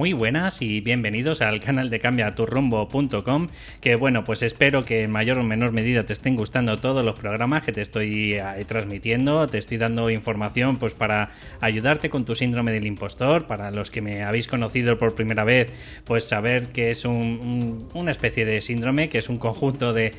Muy buenas y bienvenidos al canal de cambiaturrumbo.com que bueno, pues espero que en mayor o menor medida te estén gustando todos los programas que te estoy eh, transmitiendo, te estoy dando información pues para ayudarte con tu síndrome del impostor, para los que me habéis conocido por primera vez, pues saber que es una especie de síndrome, que es un conjunto de,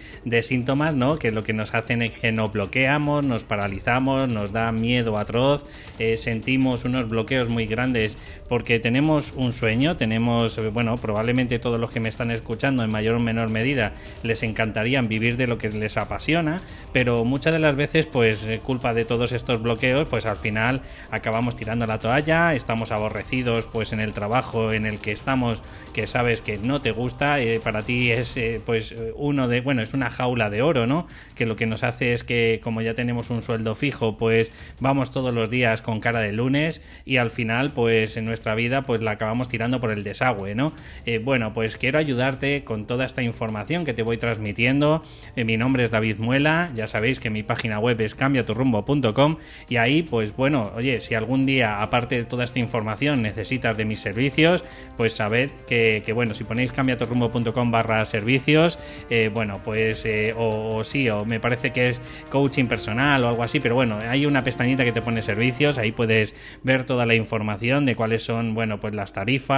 síntomas, ¿no? Que lo que nos hacen es que nos bloqueamos, nos paralizamos, nos da miedo atroz, eh, sentimos unos bloqueos muy grandes porque tenemos un sueño. Tenemos, bueno, probablemente todos los que me están escuchando en mayor o menor medida les encantarían vivir de lo que les apasiona, pero muchas de las veces, pues eh, culpa de todos estos bloqueos, pues al final acabamos tirando la toalla, estamos aborrecidos pues en el trabajo en el que estamos, que sabes que no te gusta, eh, para ti es eh, pues uno de, bueno, es una jaula de oro, ¿no? Que lo que nos hace es que como ya tenemos un sueldo fijo, pues vamos todos los días con cara de lunes y al final pues en nuestra vida pues la acabamos tirando por el desagüe, ¿no? Eh, bueno, pues quiero ayudarte con toda esta información que te voy transmitiendo. Eh, mi nombre es David Muela, ya sabéis que mi página web es cambiaturrumbo.com y ahí, pues bueno, oye, si algún día, aparte de toda esta información, necesitas de mis servicios, pues sabed que, bueno, si ponéis cambiaturrumbo.com barra servicios, eh, bueno, pues, o, sí, o me parece que es coaching personal o algo así, pero bueno, hay una pestañita que te pone servicios, ahí puedes ver toda la información de cuáles son, bueno, pues las tarifas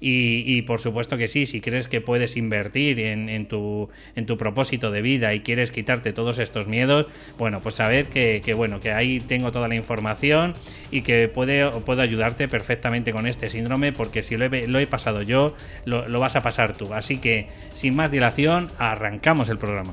y, por supuesto que sí, si crees que puedes invertir en, tu, en tu propósito de vida y quieres quitarte todos estos miedos, bueno, pues sabed que, bueno, que ahí tengo toda la información y que puede, puedo ayudarte perfectamente con este síndrome porque si lo he, pasado yo, lo, lo vas a pasar tú. Así que, sin más dilación, arrancamos el programa.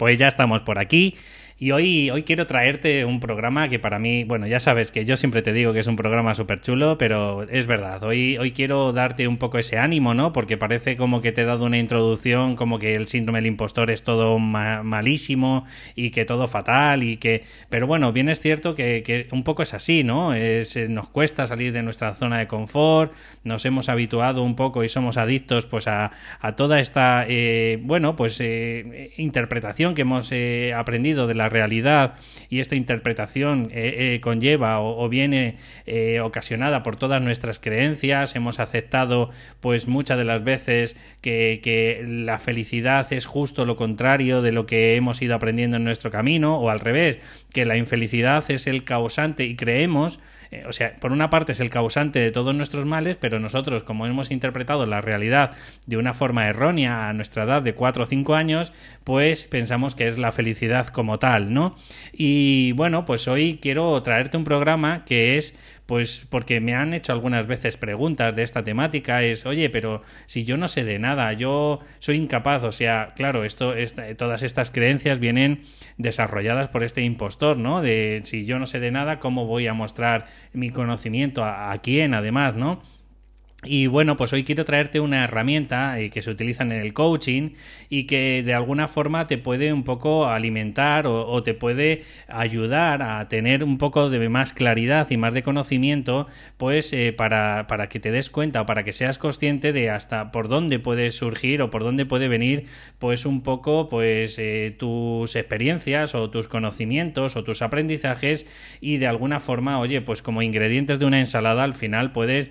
Pues ya estamos por aquí y hoy, hoy quiero traerte un programa que para mí, bueno, ya sabes que yo siempre te digo que es un programa súper chulo, pero es verdad, hoy, hoy quiero darte un poco ese ánimo, ¿no? Porque parece como que te he dado una introducción, como que el síndrome del impostor es todo malísimo y que todo fatal y que... Pero bueno, bien es cierto que, un poco es así, ¿no? Es, nos cuesta salir de nuestra zona de confort, nos hemos habituado un poco y somos adictos pues a, toda esta, eh, bueno, pues eh, interpretación que hemos eh, aprendido de la realidad y esta interpretación eh, eh, conlleva o, viene eh, ocasionada por todas nuestras creencias, hemos aceptado pues muchas de las veces que, la felicidad es justo lo contrario de lo que hemos ido aprendiendo en nuestro camino o al revés, que la infelicidad es el causante y creemos eh, o sea, por una parte es el causante de todos nuestros males, pero nosotros, como hemos interpretado la realidad de una forma errónea a nuestra edad de 4 o 5 años, pues pensamos que es la felicidad como tal, ¿no? Y bueno, pues hoy quiero traerte un programa que es pues porque me han hecho algunas veces preguntas de esta temática, es, oye, pero si yo no sé de nada, yo soy incapaz, o sea, claro, esto, todas estas creencias vienen desarrolladas por este impostor, ¿no? De si yo no sé de nada, ¿cómo voy a mostrar mi conocimiento a, a quién, además, ¿no? Y bueno, pues hoy quiero traerte una herramienta eh, que se utiliza en el coaching y que de alguna forma te puede un poco alimentar o, te puede ayudar a tener un poco de más claridad y más de conocimiento, pues eh, para, para, que te des cuenta o para que seas consciente de hasta por dónde puede surgir o por dónde puede venir, pues un poco, pues eh, tus experiencias o tus conocimientos o tus aprendizajes y de alguna forma, oye, pues como ingredientes de una ensalada al final puedes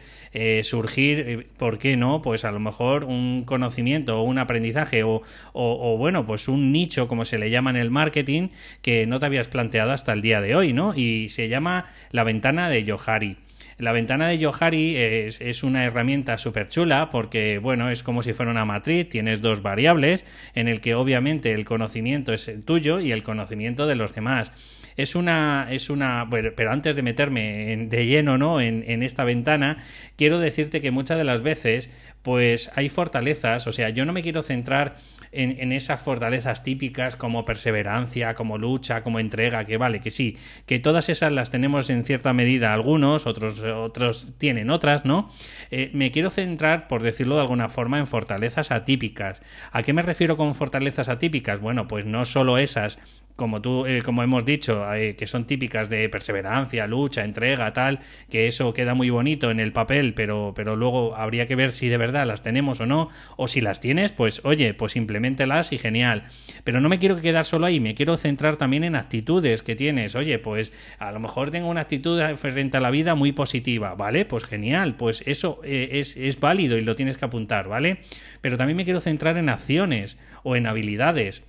surgir eh, ¿por qué no? Pues a lo mejor un conocimiento o un aprendizaje o, bueno, pues un nicho, como se le llama en el marketing, que no te habías planteado hasta el día de hoy, ¿no? Y se llama la ventana de Johari. La ventana de Johari es, es una herramienta súper chula porque, bueno, es como si fuera una matriz, tienes dos variables en el que obviamente el conocimiento es el tuyo y el conocimiento de los demás es una, es una, pero antes de meterme de lleno, ¿no? En, en, esta ventana, quiero decirte que muchas de las veces, pues hay fortalezas, o sea, yo no me quiero centrar en, esas fortalezas típicas como perseverancia, como lucha, como entrega, que vale, que sí, que todas esas las tenemos en cierta medida algunos, otros, otros tienen otras, ¿no? Eh, me quiero centrar, por decirlo de alguna forma, en fortalezas atípicas. ¿A qué me refiero con fortalezas atípicas? Bueno, pues no solo esas como tú, eh, como hemos dicho, eh, que son típicas de perseverancia, lucha, entrega, tal, que eso queda muy bonito en el papel, pero, pero luego habría que ver si de verdad las tenemos o no, o si las tienes, pues oye, pues implementelas y genial. Pero no me quiero quedar solo ahí, me quiero centrar también en actitudes que tienes. Oye, pues a lo mejor tengo una actitud frente a la vida muy positiva, ¿vale? Pues genial, pues eso eh, es, es válido y lo tienes que apuntar, ¿vale? Pero también me quiero centrar en acciones o en habilidades.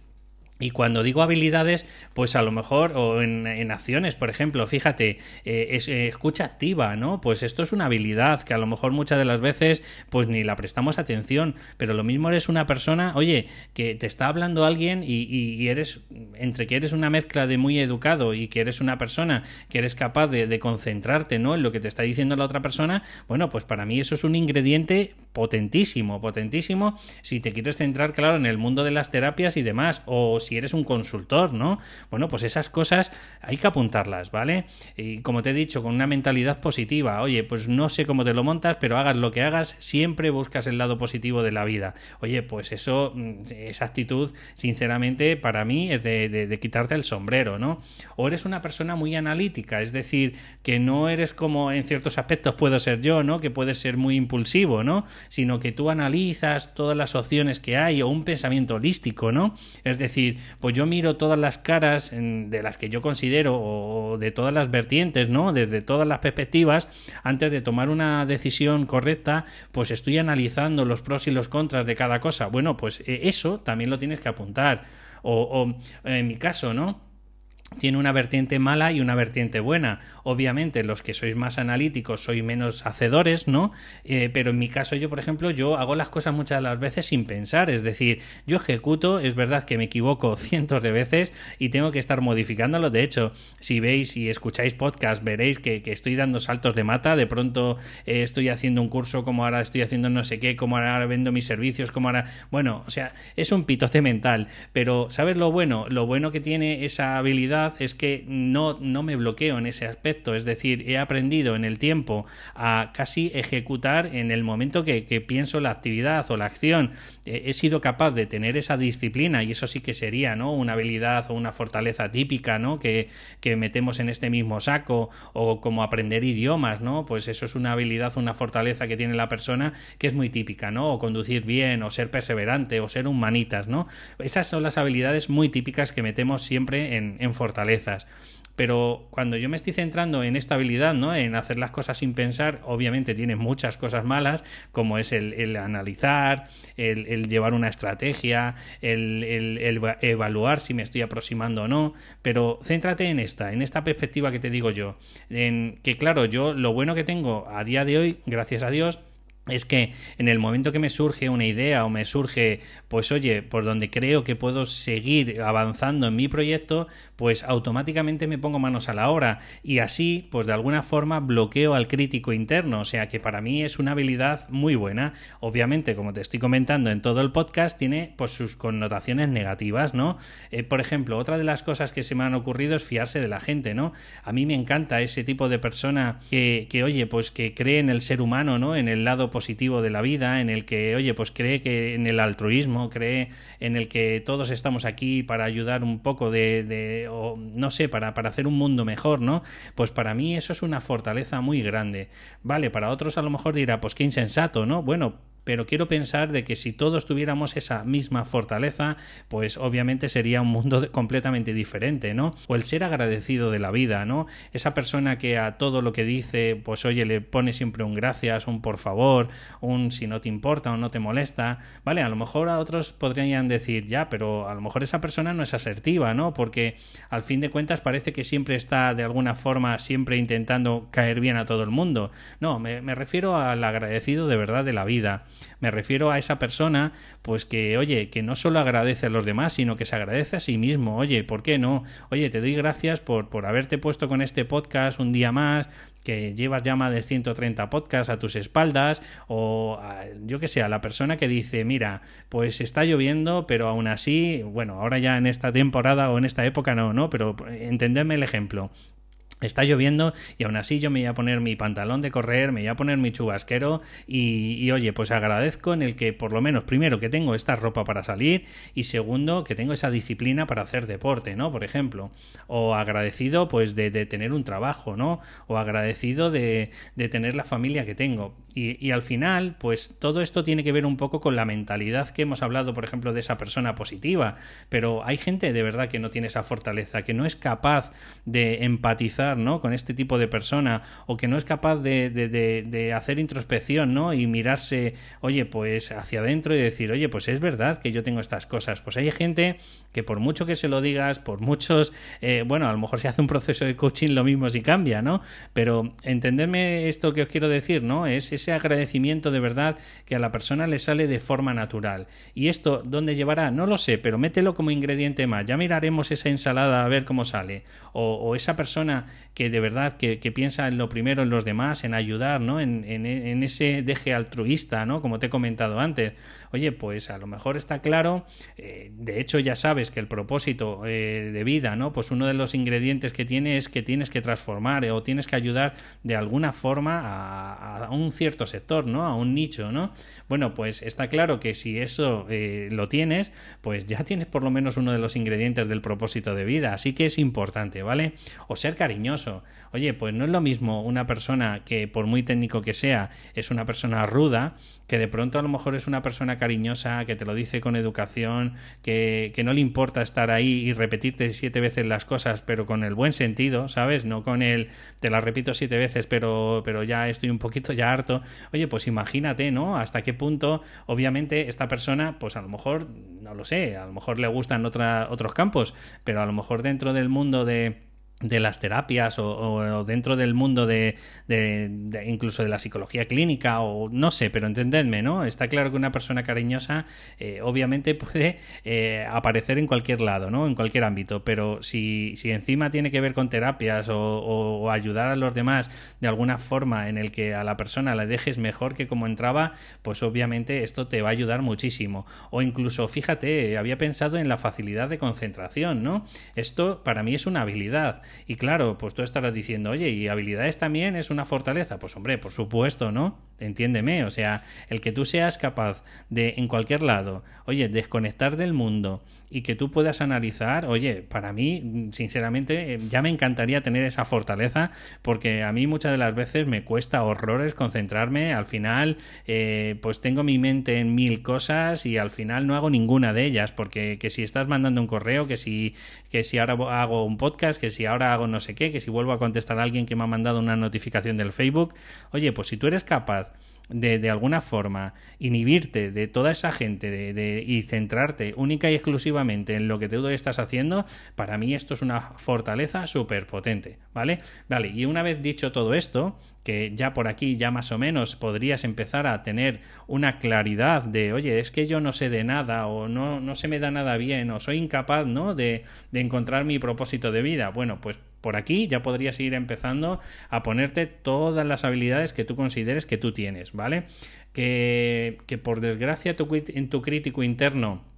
Y cuando digo habilidades, pues a lo mejor, o en, acciones, por ejemplo, fíjate, eh, es, eh, escucha activa, ¿no? Pues esto es una habilidad que a lo mejor muchas de las veces, pues ni la prestamos atención, pero lo mismo eres una persona, oye, que te está hablando alguien y, eres, entre que eres una mezcla de muy educado y que eres una persona que eres capaz de, de concentrarte, ¿no? En lo que te está diciendo la otra persona, bueno, pues para mí eso es un ingrediente potentísimo, potentísimo, si te quieres centrar, claro, en el mundo de las terapias y demás, o si eres un consultor, ¿no? Bueno, pues esas cosas hay que apuntarlas, ¿vale? Y como te he dicho, con una mentalidad positiva, oye, pues no sé cómo te lo montas, pero hagas lo que hagas, siempre buscas el lado positivo de la vida. Oye, pues eso, mm, esa actitud, sinceramente, para mí es de, de quitarte el sombrero, ¿no? O eres una persona muy analítica, es decir, que no eres como en ciertos aspectos puedo ser yo, ¿no? Que puedes ser muy impulsivo, ¿no? Sino que tú analizas todas las opciones que hay o un pensamiento holístico, ¿no? Es decir, pues yo miro todas las caras de las que yo considero o de todas las vertientes, ¿no? Desde todas las perspectivas, antes de tomar una decisión correcta, pues estoy analizando los pros y los contras de cada cosa. Bueno, pues eh, eso también lo tienes que apuntar. O, o en mi caso, ¿no? Tiene una vertiente mala y una vertiente buena. Obviamente, los que sois más analíticos sois menos hacedores, ¿no? Eh, pero en mi caso, yo, por ejemplo, yo hago las cosas muchas de las veces sin pensar. Es decir, yo ejecuto, es verdad que me equivoco cientos de veces y tengo que estar modificándolo. De hecho, si veis y escucháis podcast, veréis que, estoy dando saltos de mata. De pronto eh, estoy haciendo un curso, como ahora estoy haciendo no sé qué, como ahora vendo mis servicios, como ahora. Bueno, o sea, es un pitote mental. Pero, ¿sabes lo bueno? Lo bueno que tiene esa habilidad es que no, no me bloqueo en ese aspecto, es decir, he aprendido en el tiempo a casi ejecutar en el momento que, pienso la actividad o la acción. He, sido capaz de tener esa disciplina y eso sí que sería ¿no? una habilidad o una fortaleza típica ¿no? que, que metemos en este mismo saco o como aprender idiomas, ¿no? pues eso es una habilidad, una fortaleza que tiene la persona que es muy típica, ¿no? o conducir bien, o ser perseverante, o ser humanitas, ¿no? Esas son las habilidades muy típicas que metemos siempre en, en fortalezas. Pero cuando yo me estoy centrando en esta habilidad, ¿no? En hacer las cosas sin pensar, obviamente tiene muchas cosas malas, como es el, analizar, el, llevar una estrategia, el, el, evaluar si me estoy aproximando o no. Pero céntrate en esta, en esta perspectiva que te digo yo. En que claro, yo lo bueno que tengo a día de hoy, gracias a Dios, es que en el momento que me surge una idea o me surge, pues oye, por donde creo que puedo seguir avanzando en mi proyecto, pues automáticamente me pongo manos a la obra y así, pues de alguna forma bloqueo al crítico interno, o sea que para mí es una habilidad muy buena. Obviamente, como te estoy comentando en todo el podcast, tiene pues sus connotaciones negativas, ¿no? Eh, por ejemplo, otra de las cosas que se me han ocurrido es fiarse de la gente, ¿no? A mí me encanta ese tipo de persona que, que oye, pues que cree en el ser humano, ¿no? En el lado positivo de la vida, en el que, oye, pues cree que en el altruismo, cree en el que todos estamos aquí para ayudar un poco de, o no sé, para, para hacer un mundo mejor, ¿no? Pues para mí eso es una fortaleza muy grande. Vale, para otros a lo mejor dirá, pues qué insensato, ¿no? Bueno, pero quiero pensar de que si todos tuviéramos esa misma fortaleza, pues obviamente sería un mundo completamente diferente, ¿no? O el ser agradecido de la vida, ¿no? Esa persona que a todo lo que dice, pues oye, le pone siempre un gracias, un por favor, un si no te importa o no te molesta, ¿vale? A lo mejor a otros podrían decir, ya, pero a lo mejor esa persona no es asertiva, ¿no? Porque al fin de cuentas parece que siempre está de alguna forma siempre intentando caer bien a todo el mundo. No, me, me refiero al agradecido de verdad de la vida. Me refiero a esa persona, pues que, oye, que no solo agradece a los demás, sino que se agradece a sí mismo. Oye, ¿por qué no? Oye, te doy gracias por, por haberte puesto con este podcast un día más, que llevas ya más de 130 podcasts a tus espaldas, o yo que sé, a la persona que dice, mira, pues está lloviendo, pero aún así, bueno, ahora ya en esta temporada o en esta época no, ¿no? Pero entendedme el ejemplo Está lloviendo y aún así yo me voy a poner mi pantalón de correr, me voy a poner mi chubasquero y, oye, pues agradezco en el que por lo menos primero que tengo esta ropa para salir y segundo que tengo esa disciplina para hacer deporte, ¿no? Por ejemplo, o agradecido pues de, tener un trabajo, ¿no? O agradecido de, de tener la familia que tengo. Y, y, al final, pues todo esto tiene que ver un poco con la mentalidad que hemos hablado, por ejemplo, de esa persona positiva. Pero hay gente de verdad que no tiene esa fortaleza, que no es capaz de empatizar ¿no? con este tipo de persona o que no es capaz de, de, hacer introspección ¿no? y mirarse, oye, pues hacia adentro y decir, oye, pues es verdad que yo tengo estas cosas. Pues hay gente que por mucho que se lo digas, por muchos, eh, bueno, a lo mejor se hace un proceso de coaching lo mismo si cambia, ¿no? Pero entenderme esto que os quiero decir, ¿no? Es ese agradecimiento de verdad que a la persona le sale de forma natural. Y esto, ¿dónde llevará? No lo sé, pero mételo como ingrediente más. Ya miraremos esa ensalada a ver cómo sale. O, esa persona que de verdad que, piensa en lo primero en los demás, en ayudar, ¿no? En, en, ese deje altruista, ¿no? Como te he comentado antes. Oye, pues a lo mejor está claro, eh, de hecho ya sabes que el propósito eh, de vida, ¿no? Pues uno de los ingredientes que tiene es que tienes que transformar o tienes que ayudar de alguna forma a, un cierto sector, ¿no? A un nicho, ¿no? Bueno, pues está claro que si eso eh, lo tienes, pues ya tienes por lo menos uno de los ingredientes del propósito de vida. Así que es importante, ¿vale? O ser cariñoso Oye, pues no es lo mismo una persona que por muy técnico que sea es una persona ruda, que de pronto a lo mejor es una persona cariñosa, que te lo dice con educación, que, no le importa estar ahí y repetirte siete veces las cosas, pero con el buen sentido, ¿sabes? No con el te las repito siete veces, pero, pero ya estoy un poquito ya harto. Oye, pues imagínate, ¿no? Hasta qué punto, obviamente, esta persona, pues a lo mejor, no lo sé, a lo mejor le gustan otros campos, pero a lo mejor dentro del mundo de de las terapias o, dentro del mundo de, de, incluso de la psicología clínica o no sé, pero entendedme, ¿no? Está claro que una persona cariñosa eh, obviamente puede eh, aparecer en cualquier lado, ¿no? En cualquier ámbito, pero si, si encima tiene que ver con terapias o, o, ayudar a los demás de alguna forma en el que a la persona la dejes mejor que como entraba, pues obviamente esto te va a ayudar muchísimo. O incluso, fíjate, había pensado en la facilidad de concentración, ¿no? Esto para mí es una habilidad y claro, pues tú estarás diciendo, oye, ¿y habilidades también es una fortaleza? Pues hombre, por supuesto, ¿no? Entiéndeme, o sea, el que tú seas capaz de, en cualquier lado, oye, desconectar del mundo y que tú puedas analizar, oye, para mí, sinceramente, eh, ya me encantaría tener esa fortaleza porque a mí muchas de las veces me cuesta horrores concentrarme, al final, eh, pues tengo mi mente en mil cosas y al final no hago ninguna de ellas porque que si estás mandando un correo, que si, que si ahora hago un podcast, que si ahora hago no sé qué, que si vuelvo a contestar a alguien que me ha mandado una notificación del Facebook. Oye, pues si tú eres capaz de, de alguna forma inhibirte de toda esa gente de, y centrarte única y exclusivamente en lo que tú estás haciendo, para mí esto es una fortaleza súper potente, ¿vale? Vale, y una vez dicho todo esto, que ya por aquí ya más o menos podrías empezar a tener una claridad de, oye, es que yo no sé de nada o no, no se me da nada bien o soy incapaz, ¿no? De, de encontrar mi propósito de vida. Bueno, pues por aquí ya podrías ir empezando a ponerte todas las habilidades que tú consideres que tú tienes, ¿vale? Que, que por desgracia tu, en tu crítico interno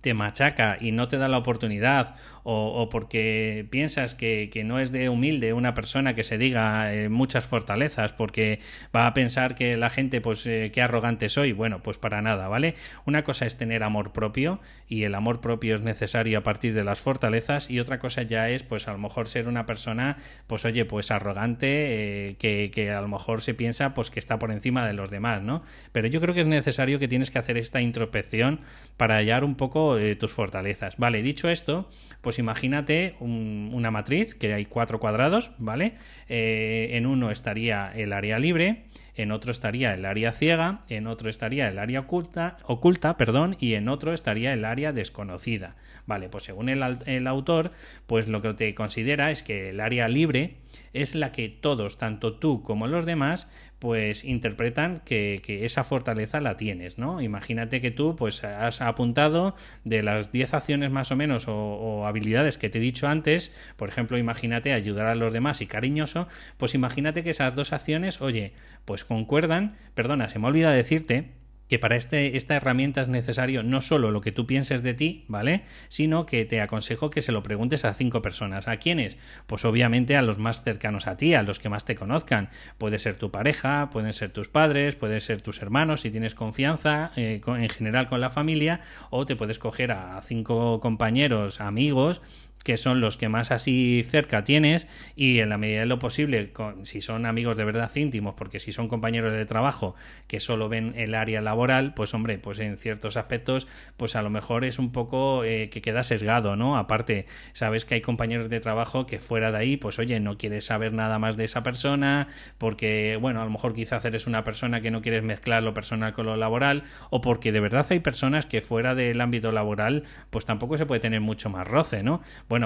te machaca y no te da la oportunidad o, porque piensas que, no es de humilde una persona que se diga eh, muchas fortalezas porque va a pensar que la gente pues eh, qué arrogante soy bueno pues para nada vale una cosa es tener amor propio y el amor propio es necesario a partir de las fortalezas y otra cosa ya es pues a lo mejor ser una persona pues oye pues arrogante eh, que, que, a lo mejor se piensa pues que está por encima de los demás no pero yo creo que es necesario que tienes que hacer esta introspección para hallar un poco tus fortalezas. Vale, dicho esto, pues imagínate una matriz que hay cuatro cuadrados, ¿vale? Eh, en uno estaría el área libre, en otro estaría el área ciega, en otro estaría el área oculta, oculta perdón, y en otro estaría el área desconocida. Vale, pues según el, el autor, pues lo que te considera es que el área libre es la que todos, tanto tú como los demás, pues interpretan que, esa fortaleza la tienes, ¿no? Imagínate que tú pues has apuntado de las 10 acciones más o menos o, habilidades que te he dicho antes, por ejemplo, imagínate ayudar a los demás y cariñoso, pues imagínate que esas dos acciones, oye, pues concuerdan, perdona, se me olvida decirte que para este, esta herramienta es necesario no solo lo que tú pienses de ti, ¿vale? Sino que te aconsejo que se lo preguntes a cinco personas. ¿A quiénes? Pues obviamente a los más cercanos a ti, a los que más te conozcan. Puede ser tu pareja, pueden ser tus padres, pueden ser tus hermanos, si tienes confianza eh, en general con la familia, o te puedes coger a cinco compañeros, amigos, que son los que más así cerca tienes y en la medida de lo posible, si son amigos de verdad íntimos, porque si son compañeros de trabajo que solo ven el área laboral, pues hombre, pues en ciertos aspectos, pues a lo mejor es un poco eh, que queda sesgado, ¿no? Aparte, sabes que hay compañeros de trabajo que fuera de ahí, pues oye, no quieres saber nada más de esa persona, porque, bueno, a lo mejor quizás eres una persona que no quieres mezclar lo personal con lo laboral, o porque de verdad hay personas que fuera del ámbito laboral, pues tampoco se puede tener mucho más roce, ¿no?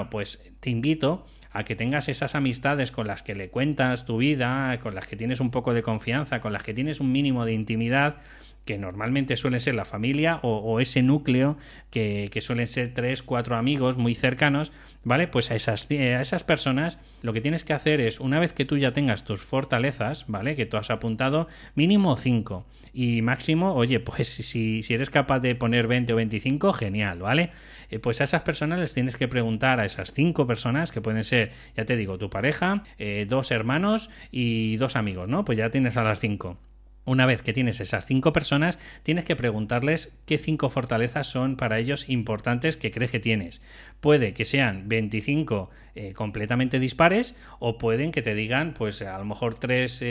Pues te invito a que tengas esas amistades con las que le cuentas tu vida, con las que tienes un poco de confianza, con las que tienes un mínimo de intimidad que normalmente suele ser la familia o, ese núcleo que, suelen ser tres, cuatro amigos muy cercanos, ¿vale? Pues a esas, a esas personas lo que tienes que hacer es, una vez que tú ya tengas tus fortalezas, ¿vale? Que tú has apuntado, mínimo cinco y máximo, oye, pues si, si eres capaz de poner 20 o 25, genial, ¿vale? Eh, pues a esas personas les tienes que preguntar a esas cinco personas, que pueden ser, ya te digo, tu pareja, eh, dos hermanos y dos amigos, ¿no? Pues ya tienes a las cinco. Una vez que tienes esas cinco personas, tienes que preguntarles qué cinco fortalezas son para ellos importantes que crees que tienes. Puede que sean 25 eh, completamente dispares o pueden que te digan, pues a lo mejor tres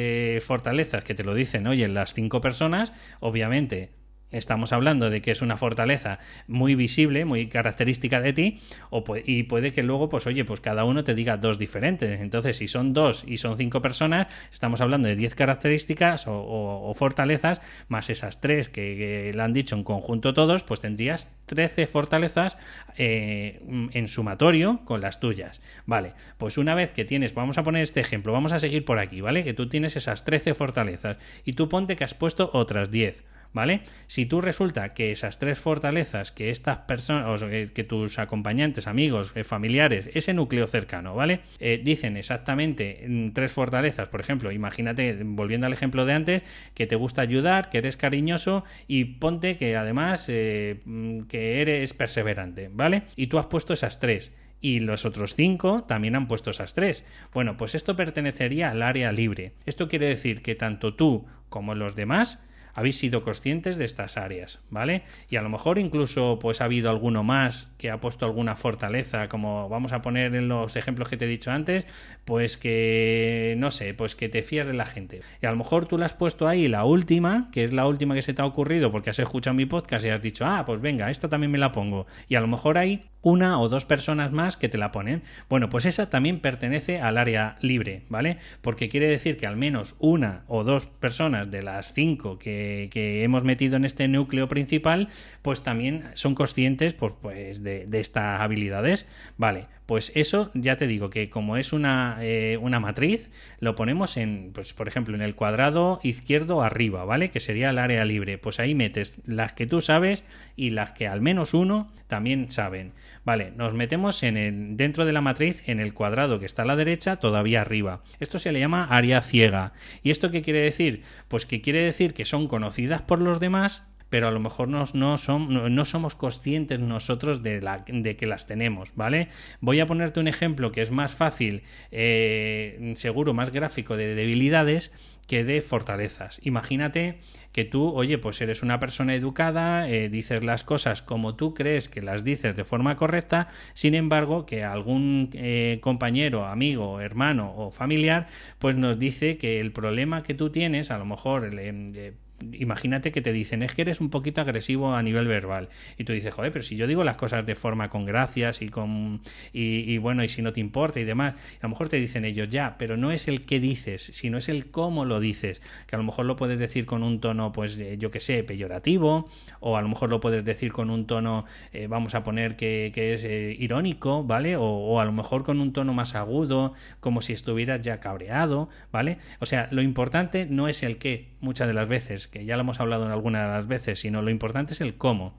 fortalezas que te lo dicen, oye, las cinco personas, obviamente Estamos hablando de que es una fortaleza muy visible, muy característica de ti, o y puede que luego, pues oye, pues cada uno te diga dos diferentes. Entonces, si son dos y son cinco personas, estamos hablando de diez características o, fortalezas, más esas tres que, le han dicho en conjunto todos, pues tendrías trece fortalezas eh, en sumatorio con las tuyas. Vale, pues una vez que tienes, vamos a poner este ejemplo, vamos a seguir por aquí, ¿vale? Que tú tienes esas trece fortalezas y tú ponte que has puesto otras diez. ¿Vale? Si tú resulta que esas tres fortalezas que estas personas, que, tus acompañantes, amigos, eh, familiares, ese núcleo cercano, ¿vale? Eh, dicen exactamente mm, tres fortalezas, por ejemplo, imagínate, volviendo al ejemplo de antes, que te gusta ayudar, que eres cariñoso y ponte que además eh, mm, que eres perseverante, ¿vale? Y tú has puesto esas tres y los otros cinco también han puesto esas tres. Bueno, pues esto pertenecería al área libre. Esto quiere decir que tanto tú como los demás habéis sido conscientes de estas áreas, ¿vale? Y a lo mejor incluso pues ha habido alguno más que ha puesto alguna fortaleza, como vamos a poner en los ejemplos que te he dicho antes, pues que no sé, pues que te fías de la gente. Y a lo mejor tú la has puesto ahí la última, que es la última que se te ha ocurrido porque has escuchado mi podcast y has dicho, ah, pues venga, esta también me la pongo. Y a lo mejor hay una o dos personas más que te la ponen. Bueno, pues esa también pertenece al área libre, ¿vale? Porque quiere decir que al menos una o dos personas de las cinco que, hemos metido en este núcleo principal, pues también son conscientes pues, de, de estas habilidades, ¿vale? Pues eso ya te digo que como es una, eh, una, matriz, lo ponemos en, pues por ejemplo, en el cuadrado izquierdo arriba, ¿vale? Que sería el área libre. Pues ahí metes las que tú sabes y las que al menos uno también saben. Vale, nos metemos en el, dentro de la matriz en el cuadrado que está a la derecha, todavía arriba. Esto se le llama área ciega. ¿Y esto qué quiere decir? Pues que quiere decir que son conocidas por los demás, pero a lo mejor no, no, no, somos conscientes nosotros de, la, de, que las tenemos, ¿vale? Voy a ponerte un ejemplo que es más fácil, eh, seguro, más gráfico de debilidades que de fortalezas. Imagínate que tú, oye, pues eres una persona educada, eh, dices las cosas como tú crees que las dices de forma correcta, sin embargo, que algún eh, compañero, amigo, hermano o familiar, pues nos dice que el problema que tú tienes, a lo mejor imagínate que te dicen, es que eres un poquito agresivo a nivel verbal. Y tú dices, joder, pero si yo digo las cosas de forma con gracias y con. Y, bueno, y si no te importa y demás. a lo mejor te dicen ellos, ya, pero no es el qué dices, sino es el cómo lo dices. Que a lo mejor lo puedes decir con un tono, pues, yo que sé, peyorativo. O a lo mejor lo puedes decir con un tono, eh, vamos a poner que, es eh, irónico, ¿vale? O, o a lo mejor con un tono más agudo, como si estuvieras ya cabreado, ¿vale? O sea, lo importante no es el qué, muchas de las veces que ya lo hemos hablado en alguna de las veces, sino lo importante es el cómo.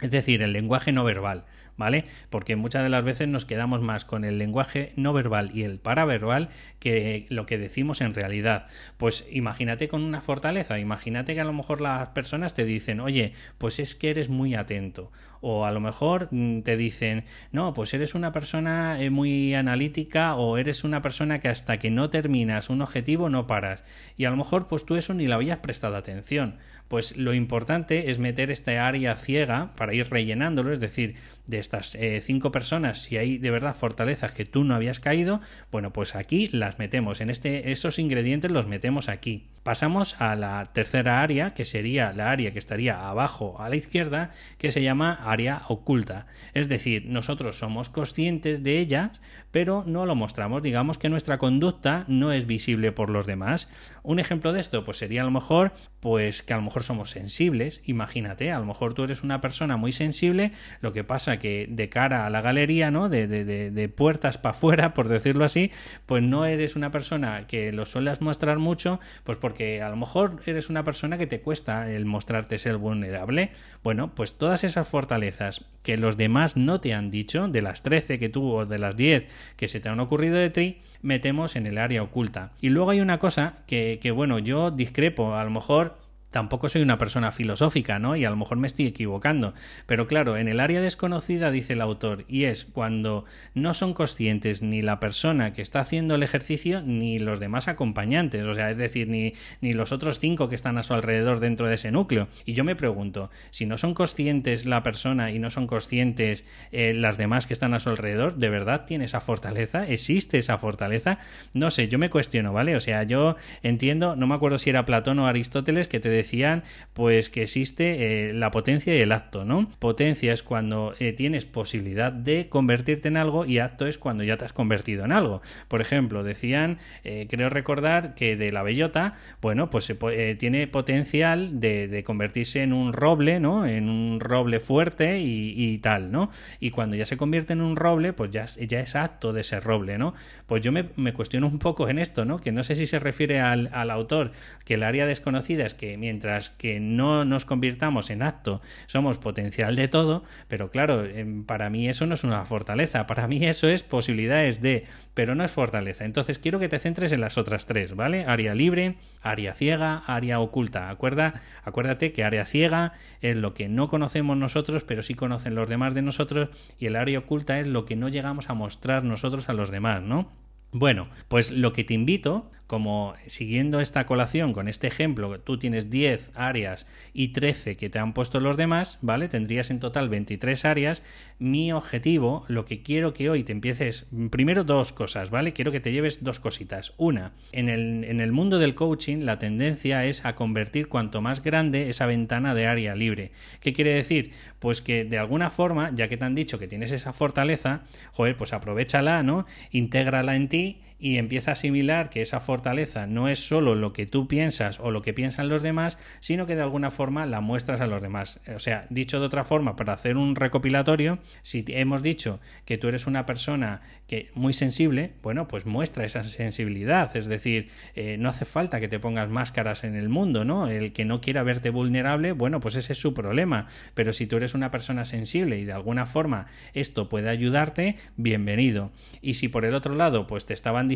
Es decir, el lenguaje no verbal. ¿vale? Porque muchas de las veces nos quedamos más con el lenguaje no verbal y el paraverbal que lo que decimos en realidad. Pues imagínate con una fortaleza, imagínate que a lo mejor las personas te dicen, oye, pues es que eres muy atento. O a lo mejor mm, te dicen, no, pues eres una persona eh, muy analítica o eres una persona que hasta que no terminas un objetivo no paras. Y a lo mejor pues tú eso ni lo habías prestado atención pues lo importante es meter esta área ciega para ir rellenándolo, es decir, de estas eh, cinco personas, si hay de verdad fortalezas que tú no habías caído, bueno, pues aquí las metemos, en este, esos ingredientes los metemos aquí. Pasamos a la tercera área, que sería la área que estaría abajo a la izquierda, que se llama oculta. Es decir, nosotros somos conscientes de ellas, pero no lo mostramos. Digamos que nuestra conducta no es visible por los demás. Un ejemplo de esto, pues sería a lo mejor, pues que a lo mejor somos sensibles. Imagínate, a lo mejor tú eres una persona muy sensible, lo que pasa que de cara a la galería, ¿no? De, de, de, puertas para afuera, por decirlo así, pues no eres una persona que lo suelas mostrar mucho, pues porque a lo mejor eres una persona que te cuesta el mostrarte ser vulnerable. Bueno, pues todas esas fortalezas que los demás no te han dicho, de las 13 que tú o de las 10 que se te han ocurrido de ti, metemos en el área oculta. Y luego hay una cosa que, que bueno, yo discrepo, a lo mejor tampoco soy una persona filosófica, ¿no? Y a lo mejor me estoy equivocando. Pero claro, en el área desconocida dice el autor, y es cuando no son conscientes ni la persona que está haciendo el ejercicio ni los demás acompañantes, o sea, es decir, ni, ni los otros cinco que están a su alrededor dentro de ese núcleo. Y yo me pregunto, si no son conscientes la persona y no son conscientes eh, las demás que están a su alrededor, ¿de verdad tiene esa fortaleza? ¿Existe esa fortaleza? No sé, yo me cuestiono, ¿vale? O sea, yo entiendo, no me acuerdo si era Platón o Aristóteles que te decía decían pues que existe eh, la potencia y el acto, ¿no? Potencia es cuando eh, tienes posibilidad de convertirte en algo y acto es cuando ya te has convertido en algo. Por ejemplo, decían, eh, creo recordar que de la bellota, bueno, pues tiene potencial de, convertirse en un roble, ¿no? En un roble fuerte y, tal, ¿no? Y cuando ya se convierte en un roble, pues ya, ya es acto de ese roble, ¿no? Pues yo me, cuestiono un poco en esto, ¿no? Que no sé si se refiere al, al autor, que el área desconocida es que mientras que no nos convirtamos en acto, somos potencial de todo, pero claro, em, para mí eso no es una fortaleza, para mí eso es posibilidades de, pero no es fortaleza. Entonces quiero que te centres en las otras tres, ¿vale? Área libre, área ciega, área oculta. Acuerda, acuérdate que área ciega es lo que no conocemos nosotros, pero sí conocen los demás de nosotros, y el área oculta es lo que no llegamos a mostrar nosotros a los demás, ¿no? Bueno, pues lo que te invito como siguiendo esta colación con este ejemplo, tú tienes 10 áreas y 13 que te han puesto los demás, ¿vale? Tendrías en total 23 áreas. Mi objetivo, lo que quiero que hoy te empieces, primero dos cosas, ¿vale? Quiero que te lleves dos cositas. Una, en el, en el mundo del coaching la tendencia es a convertir cuanto más grande esa ventana de área libre. ¿Qué quiere decir? Pues que de alguna forma, ya que te han dicho que tienes esa fortaleza, joder, pues aprovechala, ¿no? Intégrala en ti y empieza a asimilar que esa fortaleza no es solo lo que tú piensas o lo que piensan los demás, sino que de alguna forma la muestras a los demás. O sea, dicho de otra forma, para hacer un recopilatorio, si hemos dicho que tú eres una persona que muy sensible, bueno, pues muestra esa sensibilidad. Es decir, eh, no hace falta que te pongas máscaras en el mundo, ¿no? El que no quiera verte vulnerable, bueno, pues ese es su problema. Pero si tú eres una persona sensible y de alguna forma esto puede ayudarte, bienvenido. Y si por el otro lado, pues te estaban diciendo,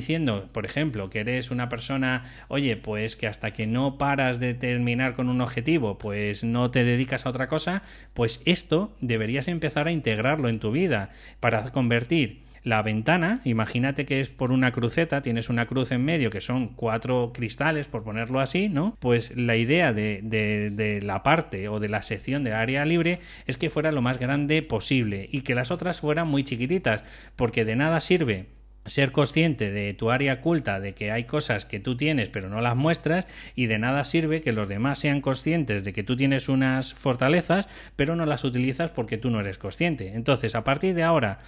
por ejemplo, que eres una persona, oye, pues que hasta que no paras de terminar con un objetivo, pues no te dedicas a otra cosa, pues esto deberías empezar a integrarlo en tu vida para convertir la ventana, imagínate que es por una cruceta, tienes una cruz en medio que son cuatro cristales, por ponerlo así, ¿no? Pues la idea de, de, de, la parte o de la sección del área libre es que fuera lo más grande posible y que las otras fueran muy chiquititas, porque de nada sirve ser consciente de tu área oculta, de que hay cosas que tú tienes pero no las muestras y de nada sirve que los demás sean conscientes de que tú tienes unas fortalezas pero no las utilizas porque tú no eres consciente. Entonces, a partir de ahora,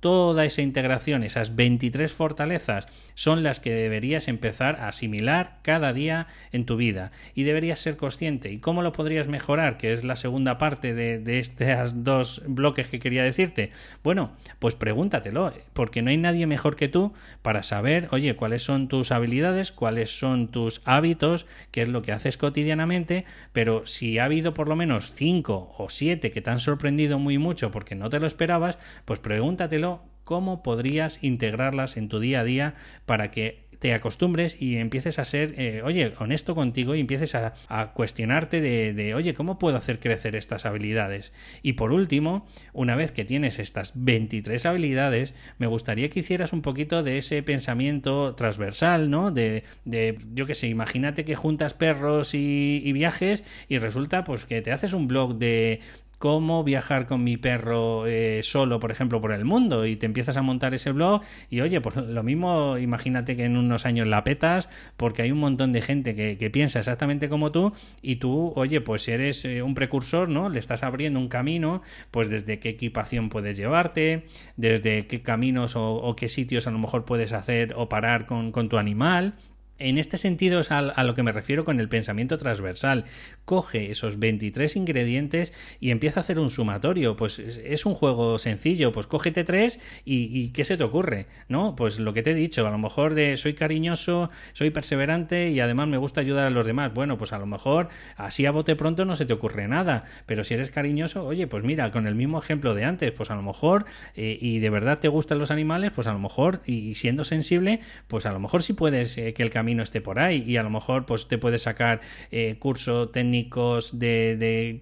toda esa integración, esas 23 fortalezas, son las que deberías empezar a asimilar cada día en tu vida y deberías ser consciente. ¿Y cómo lo podrías mejorar? Que es la segunda parte de, de estos dos bloques que quería decirte. Bueno, pues pregúntatelo, porque no hay nadie mejor que tú para saber, oye, cuáles son tus habilidades, cuáles son tus hábitos, qué es lo que haces cotidianamente, pero si ha habido por lo menos 5 o 7 que te han sorprendido muy mucho porque no te lo esperabas, pues pregúntatelo cómo podrías integrarlas en tu día a día para que te acostumbres y empieces a ser, eh, oye, honesto contigo y empieces a, cuestionarte de, oye, ¿cómo puedo hacer crecer estas habilidades? Y por último, una vez que tienes estas 23 habilidades, me gustaría que hicieras un poquito de ese pensamiento transversal, ¿no? De, de yo qué sé, imagínate que juntas perros y viajes y resulta pues que te haces un blog de, cómo viajar con mi perro eh, solo, por ejemplo, por el mundo y te empiezas a montar ese blog y oye, pues lo mismo, imagínate que en unos años la petas porque hay un montón de gente que, piensa exactamente como tú y tú, oye, pues eres eh, un precursor, ¿no? Le estás abriendo un camino, pues desde qué equipación puedes llevarte, desde qué caminos o, qué sitios a lo mejor puedes hacer o parar con, con tu animal en este sentido es a, lo que me refiero con el pensamiento transversal. Coge esos 23 ingredientes y empieza a hacer un sumatorio. Pues es, un juego sencillo. Pues cógete tres y, ¿qué se te ocurre? ¿No? Pues lo que te he dicho, a lo mejor de soy cariñoso, soy perseverante y además me gusta ayudar a los demás. Bueno, pues a lo mejor así a bote pronto no se te ocurre nada. Pero si eres cariñoso, oye, pues mira, con el mismo ejemplo de antes, pues a lo mejor, eh, y de verdad te gustan los animales, pues a lo mejor, y siendo sensible, pues a lo mejor sí puedes eh, que el camino esté por ahí y a lo mejor pues te puedes sacar eh, cursos técnicos de, de,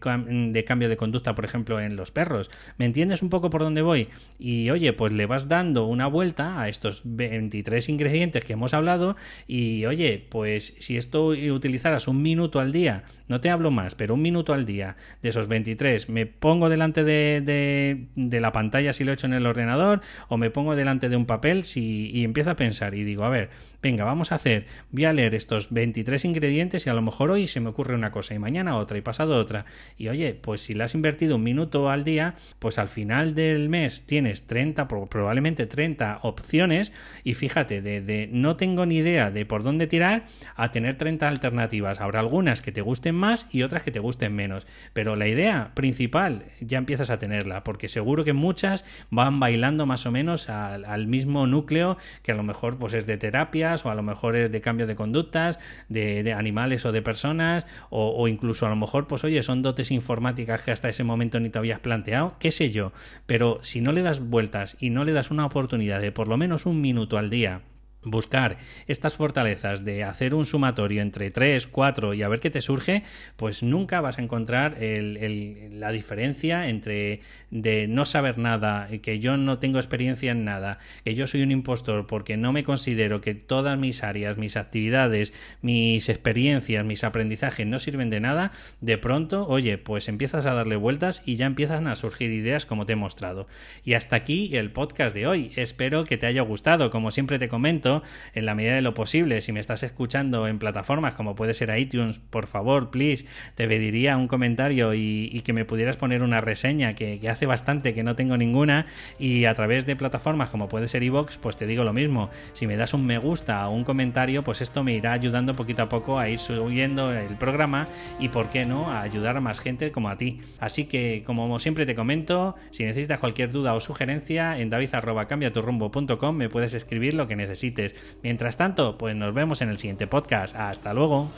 de, cambio de conducta, por ejemplo, en los perros. ¿Me entiendes un poco por dónde voy? Y oye, pues le vas dando una vuelta a estos 23 ingredientes que hemos hablado y oye, pues si esto utilizaras un minuto al día, no te hablo más, pero un minuto al día de esos 23, me pongo delante de, de, de la pantalla si lo he hecho en el ordenador o me pongo delante de un papel si, y empiezo a pensar y digo, a ver, venga, vamos a hacer voy a leer estos 23 ingredientes y a lo mejor hoy se me ocurre una cosa y mañana otra y pasado otra. Y oye, pues si le has invertido un minuto al día, pues al final del mes tienes 30, probablemente 30 opciones y fíjate, de, no tengo ni idea de por dónde tirar a tener 30 alternativas. Habrá algunas que te gusten más y otras que te gusten menos. Pero la idea principal ya empiezas a tenerla, porque seguro que muchas van bailando más o menos al, al mismo núcleo que a lo mejor pues es de terapias o a lo mejor es de cambio de conductas, de, animales o de personas, o, incluso a lo mejor, pues oye, son dotes informáticas que hasta ese momento ni te habías planteado, qué sé yo, pero si no le das vueltas y no le das una oportunidad de por lo menos un minuto al día buscar estas fortalezas de hacer un sumatorio entre 3, 4 y a ver qué te surge, pues nunca vas a encontrar la diferencia entre de no saber nada, que yo no tengo experiencia en nada, que yo soy un impostor porque no me considero que todas mis áreas, mis actividades, mis experiencias, mis aprendizajes no sirven de nada, de pronto, oye, pues empiezas a darle vueltas y ya empiezan a surgir ideas como te he mostrado. Y hasta aquí el podcast de hoy. Espero que te haya gustado. Como siempre te comento, en la medida de lo posible. Si me estás escuchando en plataformas como puede ser iTunes, por favor, please, te pediría un comentario y, que me pudieras poner una reseña, que, hace bastante que no tengo ninguna. Y a través de plataformas como puede ser iVoox, pues te digo lo mismo. Si me das un me gusta o un comentario, pues esto me irá ayudando poquito a poco a ir subiendo el programa y, ¿por qué no?, a ayudar a más gente como a ti. Así que, como siempre te comento, si necesitas cualquier duda o sugerencia, en david.cambiaturrumbo.com me puedes escribir lo que necesites. Mientras tanto, pues nos vemos en el siguiente podcast. Hasta luego.